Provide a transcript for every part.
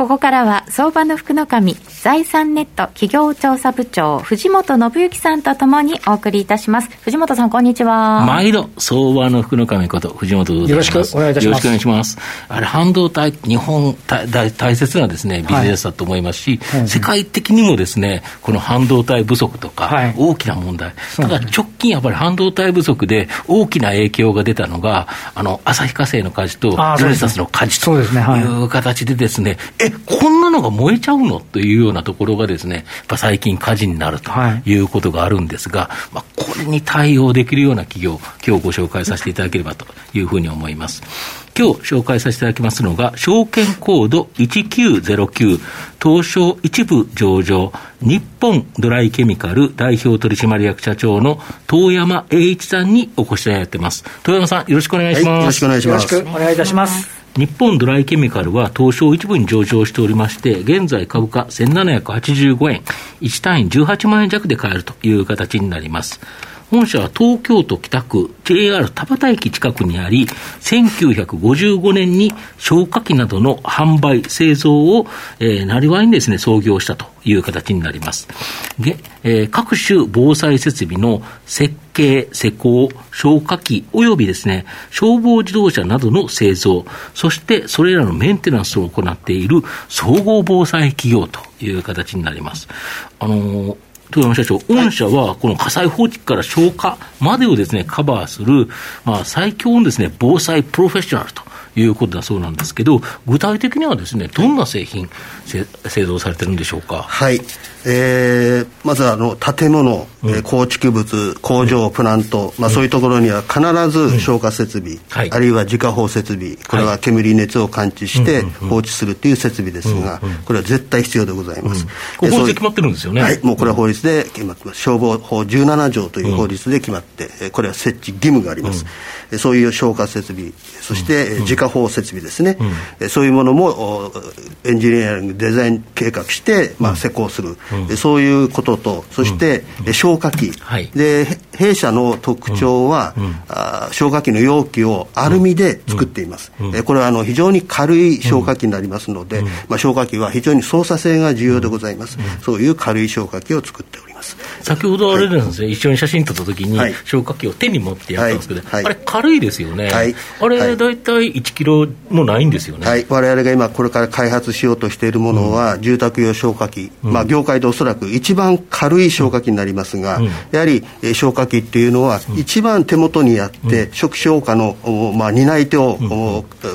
ここからは相場の福の神財産ネット企業調査部長藤本信之さんとともにお送りいたします。藤本さんこんにちは。毎度相場の福の神こと藤本でよろしくお願いいたします。よろしくお願いします。あれ半導体日本大大切なですねビジネスだと思いますし、はい。世界的にもですねこの半導体不足とか、はい、大きな問題。ただ直近やっぱり半導体不足で大きな影響が出たのがあの旭化成の火事とルネサスの火事とい。う形でですねえこんなのが燃えちゃうの？というようなところがですね、やっぱ最近火事になるということがあるんですが、はい、まあ、これに対応できるような企業、今日ご紹介させていただければというふうに思います。今日紹介させていただきますのが、証券コード1909、東証一部上場、日本ドライケミカル代表取締役社長の遠山栄一さんにお越しいただいてます。遠山さん、よろしくお願いします。はい、よろしくお願いします。よろしくお願いいたします。日本ドライケミカルは東証一部に上場しておりまして、現在株価1785円、1単位18万円弱で買えるという形になります。本社は東京都北区 JR 田端駅近くにあり、1955年に消火器などの販売、製造を、えー、なりわいにですね、創業したという形になります。で、えー、各種防災設備の設計、施工、消火器及びですね、消防自動車などの製造、そしてそれらのメンテナンスを行っている総合防災企業という形になります。あのー豊山社長、御社はこの火災報知から消火までをですね、カバーする、まあ、最強のですね、防災プロフェッショナルということだそうなんですけど、具体的にはですね、どんな製品、製造されてるんでしょうか？はい。えー、まずあの建物、うん、構築物、工場、プラント、まあ、そういうところには必ず消火設備、うんはい、あるいは自家砲設備、これは煙、熱を感知して放置するという設備ですが、これは絶対必要でございます。うん、法律で決まってるんですよね。はい、もうこれは法律で決まってます。消防法17条という法律で決まって、これは設置義務があります。そういう消火設備、そして自家砲設備ですね、そういうものもエンジニアリング、デザイン計画して、まあ、施工する。うん、そういうことと、そして、うん、消火器、はい、で弊社の特徴は、うん、あ消火器の容器をアルミで作っています、うん、これはあの非常に軽い消火器になりますので、まあ、消火器は非常に操作性が重要でございます、そういう軽い消火器を作っております。ます。先ほどあれですね、はい、一緒に写真撮った時に、消火器を手に持ってやったんですけど、はい、あれ軽いですよね、はい、あれ大体1キロもないんですよね、はい、我々が今これから開発しようとしているものは、うん、住宅用消火器、うん、まあ、業界でおそらく一番軽い消火器になりますが、うん、やはり消火器っていうのは、一番手元にあって、初期消火の、まあ、担い手を、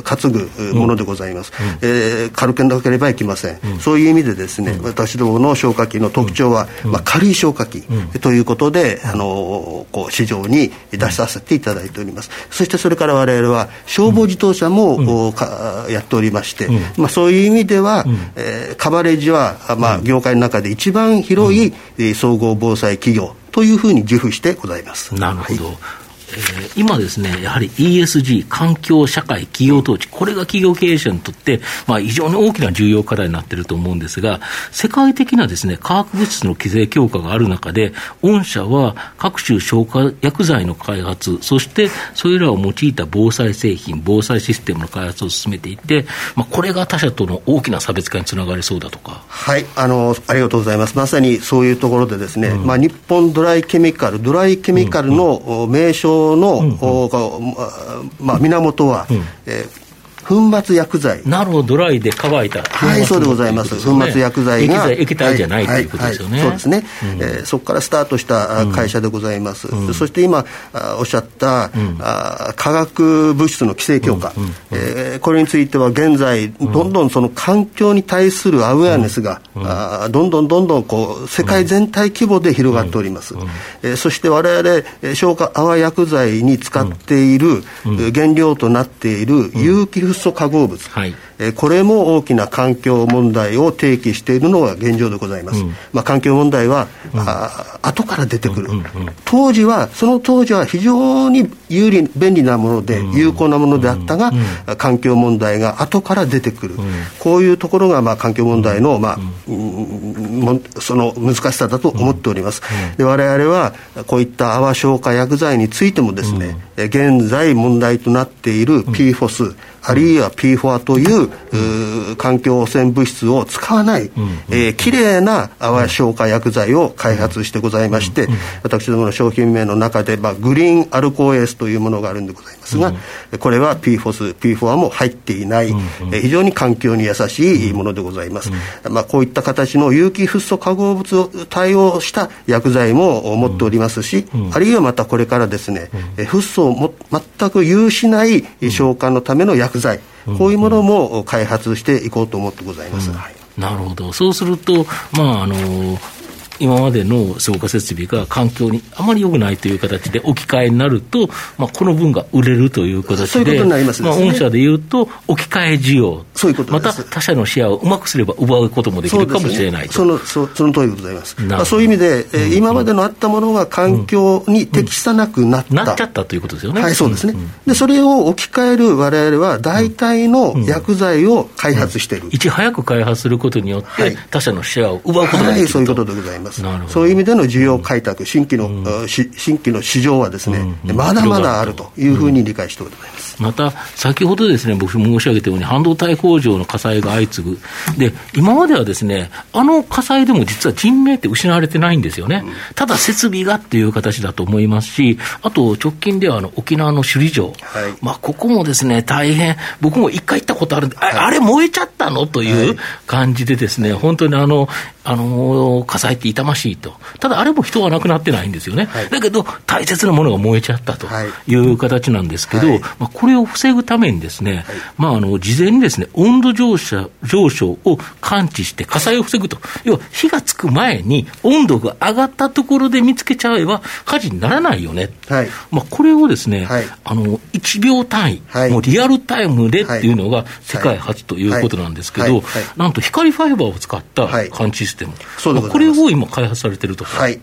担ぐものでございます、うん、えー、軽くなければいけません、そういう意味でですね、私どもの消火器の特徴は、まあ、軽い消火器、ということで、あのこう市場に出させていただいております、そしてそれから我々は消防自動車も、かやっておりまして、まあ、そういう意味では、えー、カバレッジは、まあ、業界の中で一番広い、総合防災企業というふうに自負してございます。なるほど、はいえー、今ですね、やはり ESG、環境、社会、企業統治、これが企業経営者にとって、まあ、非常に大きな重要課題になっていると思うんですが、世界的なですね、化学物質の規制強化がある中で、御社は各種消火薬剤の開発、そしてそれらを用いた防災製品、防災システムの開発を進めていて、まあ、これが他社との大きな差別化につながりそうだとか。はいあの、ありがとうございます。まさにそういうところでですね、うん、まあ、日本ドライケミカル、ドライケミカルの名称の、うんうん、まあ、源は、うん、えー粉末薬剤。なるほどドライで乾いた。はいそうでございます、粉末薬剤が。液体じゃない、ということですよね、そうですね、うえそこからスタートした会社でございます、そして今おっしゃった、あ化学物質の規制強化、えこれについては現在どんどんその環境に対するアウェアネスが、あどんどんどんどんこう世界全体規模で広がっております、えそして我々消化泡薬剤に使っている原料となっている有機フッ素化合物、はい、えこれも大きな環境問題を提起しているのが現状でございます、うん、まあ、環境問題は、うん、あ後から出てくる、うんうんうん、当時はその当時は非常に有利便利なもので有効なものであったが、うん、環境問題が後から出てくる、こういうところが、まあ、環境問題の、まあその難しさだと思っております、で我々はこういった泡消化薬剤についてもですね、現在問題となっている PFOS、あるいは P4 というう環境汚染物質を使わない、えー、きれいな泡消化薬剤を開発してございまして、私どもの商品名の中で、まあ、グリーンアルコーエースというものがあるんでございますが、これは PFOS、P4 も入っていない、え非常に環境に優しいものでございます。まあ、こういった形の有機フッ素化合物を対応した薬剤も持っておりますし、あるいはまたこれからですね、フッ素をも全く有しない消化のための薬剤、こういうものも開発していこうと思ってございます。はい、なるほど。そうすると、まあ、あの、今までの消火設備が環境にあまり良くないという形で置き換えになると、まあ、この分が売れるという形で、そういうことになりますね、まあ、御社でいうと、置き換え需要、そういうことまた他社のシェアをうまくすれば奪うこともできるかもしれないそ、ね、そのそその通りでございます。まあ、そういう意味で、えー、今までのあったものが環境に適さなくなった、うん。うん、なっちゃったということですよね。はい、そうですね。でそれを置き換える我々は、大体の薬剤を開発している。いち早く開発することによって、他社のシェアを奪うことができる、はい、そういうことでございます。なるほど。そういう意味での需要開拓、新規の、うん、新規の市場はですね、うん、まだまだあるというふうに理解しております。また、先ほどですね、僕申し上げたように、半導体工場の火災が相次ぐ。で、今まではですね、あの火災でも実は人命って失われてないんですよね。うん、ただ設備がっていう形だと思いますし、あと直近ではあの沖縄の首里城。はい、まあ、ここもですね、大変、僕も一回行ったことあるんで、はい、あれ燃えちゃったの？という感じでですね、本当にあの、あの火災って痛ましいと、ただあれも人は亡くなってないんですよね、はい、だけど大切なものが燃えちゃったとい。う形なんですけど、はい、まあ、これを防ぐためにですね、まあ、あの事前にですね温度上昇上昇を感知して火災を防ぐと、要は火がつく前に温度が上がったところで見つけちゃえば火事にならないよね、まあ、これをですね、あの1秒単位、もうリアルタイムでっていうのが世界初ということなんですけど、なんと光ファイバーを使った感知システム、そうでこれを今開発されてるとはい。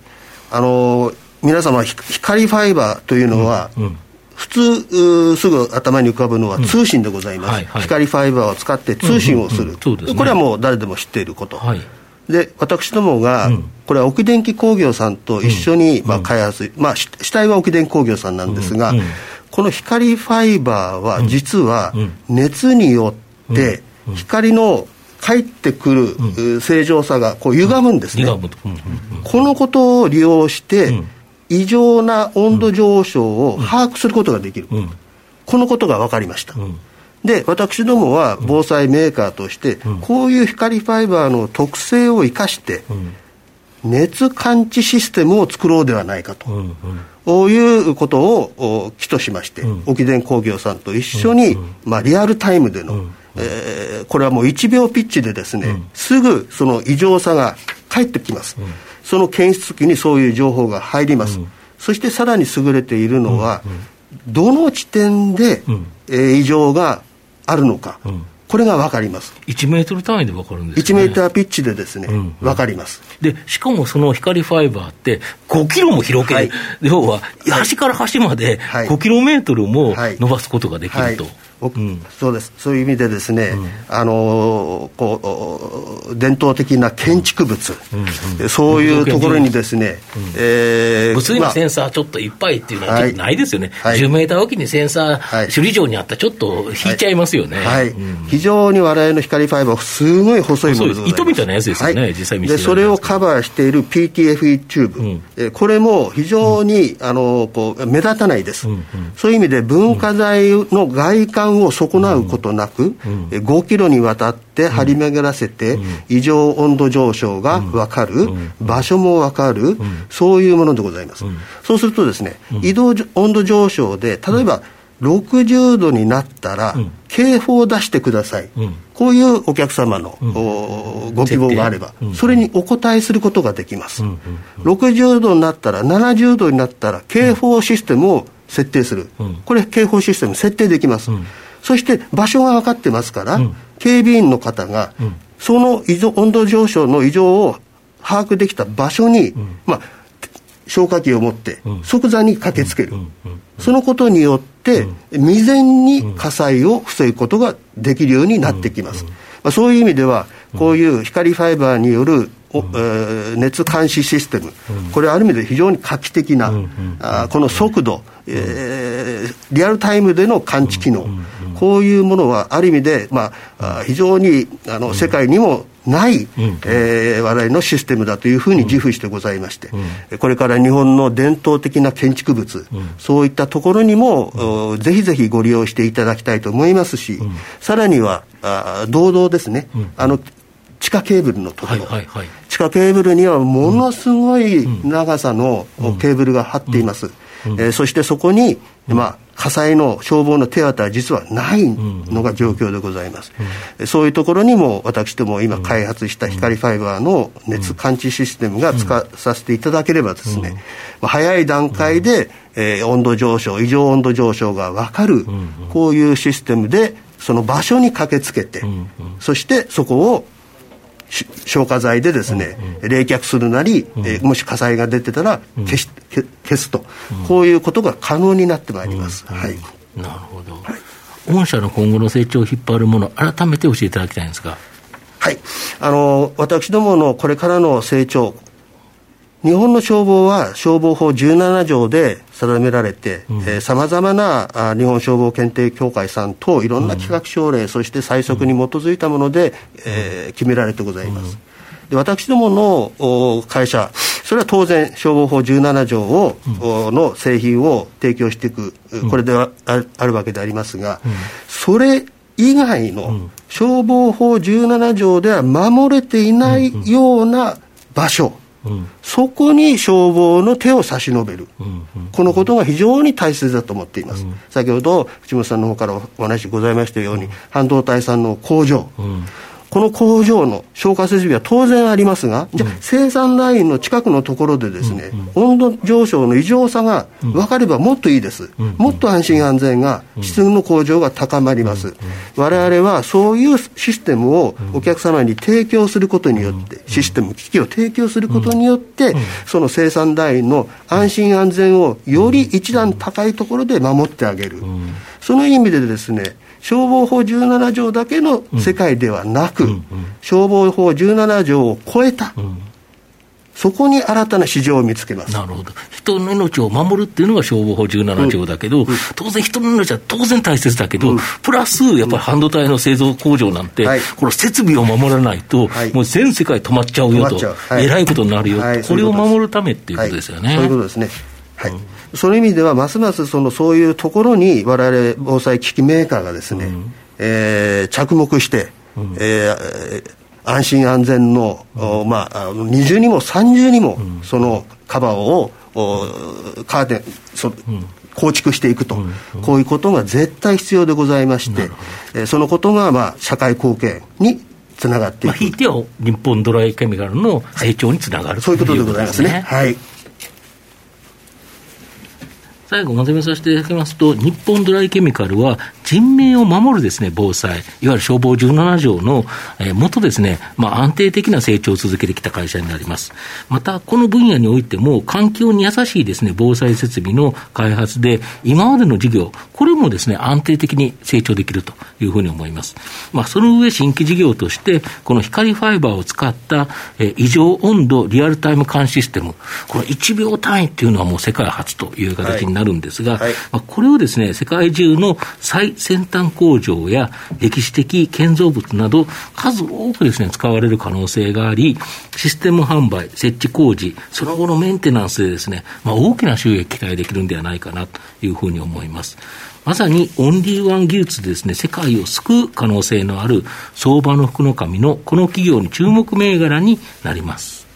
あの皆様、光ファイバーというのは、うんうん。普通すぐ頭に浮かぶのは通信でございます、うんはいはい、光ファイバーを使って通信をする、うんうんね、これはもう誰でも知っていること、はい、で私どもが、これは沖電機工業さんと一緒に、まあ、開発、まあ、主体は沖電工業さんなんですが、この光ファイバーは実は熱によって光の帰ってくる正常さがこう歪むんですね、このことを利用して、異常な温度上昇を把握することができる、このことが分かりました、で私どもは防災メーカーとして、こういう光ファイバーの特性を生かして、熱感知システムを作ろうではないかと、こういうことを起としまして、沖電工業さんと一緒に、まあ、リアルタイムでの、えー、これはもう1秒ピッチでですね、うん、すぐその異常さが返ってきます、うん、その検出機にそういう情報が入ります、うん、そしてさらに優れているのは、どの地点で、えー、異常があるのか、これが分かります。1メートル単位で分かるんですね。1メーターピッチでですね、うん。うん、分かります。でしかもその光ファイバーって5キロも広げる、はい、要は端から端まで5キロメートルも伸ばすことができると、はいはいうん、そうです。そういう意味でですね、うん、あのこう伝統的な建築物、うん、そういうところにですね、うん、えー、物理のセンサーちょっといっぱいっていうのはちょっとないですよね、はい、10メーターおきにセンサー、はい、首里城にあったらちょっと引いちゃいますよね、はい、はい、非常に我々の光ファイバーすごい細いもので糸みたいなやつですよね、実際見でそれをカバーしている PTFE チューブ、うん、えこれも非常に、あのこう目立たないです、そういう意味で文化財の外観を損なうことなく、うん、5キロにわたって張り巡らせて、異常温度上昇が分かる、場所も分かる、そういうものでございます。そうするとですね、移動温度上昇で、例えば、60度になったら、警報を出してください、うん、こういうお客様の、うん、ご希望があれば、うん、それにお答えすることができます、うん、60度になったら、70度になったら、警報システムを設定する、これ、警報システム設定できます。そして場所が分かってますから、警備員の方が、その異常温度上昇の異常を把握できた場所に、まあ、消火器を持って即座に駆けつける、そのことによって、未然に火災を防ぐことができるようになってきます、まあ、そういう意味ではこういう光ファイバーによるえー、熱監視システム、これある意味で非常に画期的な、あこの速度、えー、リアルタイムでの感知機能、こういうものはある意味で、まあ、非常にあの世界にもない、えー、我々のシステムだというふうに自負してございまして、これから日本の伝統的な建築物、そういったところにも、ぜひぜひご利用していただきたいと思いますし、さらにはあ堂々ですね、あの地下ケーブルのところ、はいはいはい、地下ケーブルにはものすごい長さのケーブルが張っています、うんうん、えー、そしてそこに、まあ、火災の消防の手当は実はないのが状況でございます、うん、そういうところにも私ども今開発した光ファイバーの熱感知システムが使わさせていただければですね、まあ、早い段階で、えー、温度上昇異常温度上昇が分かる、こういうシステムでその場所に駆けつけて、そしてそこを消火剤でですね、うんうん、冷却するなり、うん、えー、もし火災が出てたら消し、うん、消すと、うん、こういうことが可能になってまいります。はい、なるほど、はい、御社の今後の成長を引っ張るもの、改めて教えていただきたいんですが。はい、あの私どものこれからの成長、日本の消防は消防法17条で定められて、さまざまなあ日本消防検定協会さんといろんな企画省令、うん、そして最速に基づいたもので、えー、決められてございます。で私どもの会社、それは当然、消防法17条を、うん、の製品を提供していく、これではあるわけでありますが、うん、それ以外の消防法17条では守れていないような場所、そこに消防の手を差し伸べる、このことが非常に大切だと思っています、先ほど藤本さんの方からお話ございましたように、半導体さんの工場、この工場の消火設備は当然ありますが、じゃ生産ラインの近くのところでですね、温度上昇の異常さが分かればもっといいです。もっと安心安全が、質の向上が高まります。我々はそういうシステムをお客様に提供することによって、システム、機器を提供することによって、その生産ラインの安心安全をより一段高いところで守ってあげる。その意味でですね、消防法17条だけの世界ではなく、うんうん。うん、消防法17条を超えた、そこに新たな市場を見つけます。なるほど、人の命を守るっていうのが消防法17条だけど、うん。うん、当然、人の命は当然大切だけど、うん、プラスやっぱり半導体の製造工場なんて、はい、この設備を守らないと、はい、もう全世界止まっちゃうよと、はい、えらいことになるよ、これを守るためっていうことですよね。そういうことですね。はいその意味では、ますますそのそういうところに、われわれ防災機器メーカーがですね、うん、えー、着目して、うん、えー、安心安全の、うん、まあ、二重にも三重にも、そのカバーを、カーテン、そ構築していくと、こういうことが絶対必要でございまして、えー、そのことが、まあ、社会貢献につながっていく。まあ、ひいては日本ドライケミカルの成長につながる、はい、そういうことでございますね。はい最後まとめさせていただきますと、日本ドライケミカルは人命を守るですね、防災、いわゆる消防17条の、えー、元ですね、まあ、安定的な成長を続けてきた会社になります。また、この分野においても、環境に優しいですね、防災設備の開発で、今までの事業、これもですね、安定的に成長できるというふうに思います。まあ、その上、新規事業として、この光ファイバーを使った、えー、異常温度リアルタイム監視システム、この1秒単位っていうのはもう世界初という形になるんですが、はい、まあ、これをですね、世界中の最先端工場や歴史的建造物など、数多くですね、使われる可能性があり、システム販売、設置工事、その後のメンテナンスでですね、まあ、大きな収益期待できるんではないかなというふうに思います。まさにオンリーワン技術でですね、世界を救う可能性のある相場の福の神のこの企業に注目銘柄になります。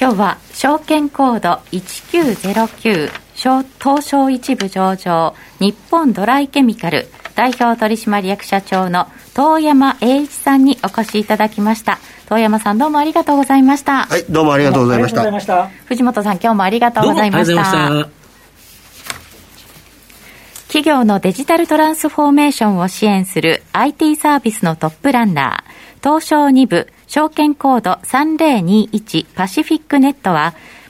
今日は証券コード1909東証一部上場日本ドライケミカル代表取締役社長の遠山栄一さんにお越しいただきました。遠山さんどうもありがとうございました。はいどうもありがとうございました。藤本さん今日もありがとうございました。企業のデジタルトランスフォーメーションを支援する IT サービスのトップランナー、東証2部、証券コード3021パシフィックネットは、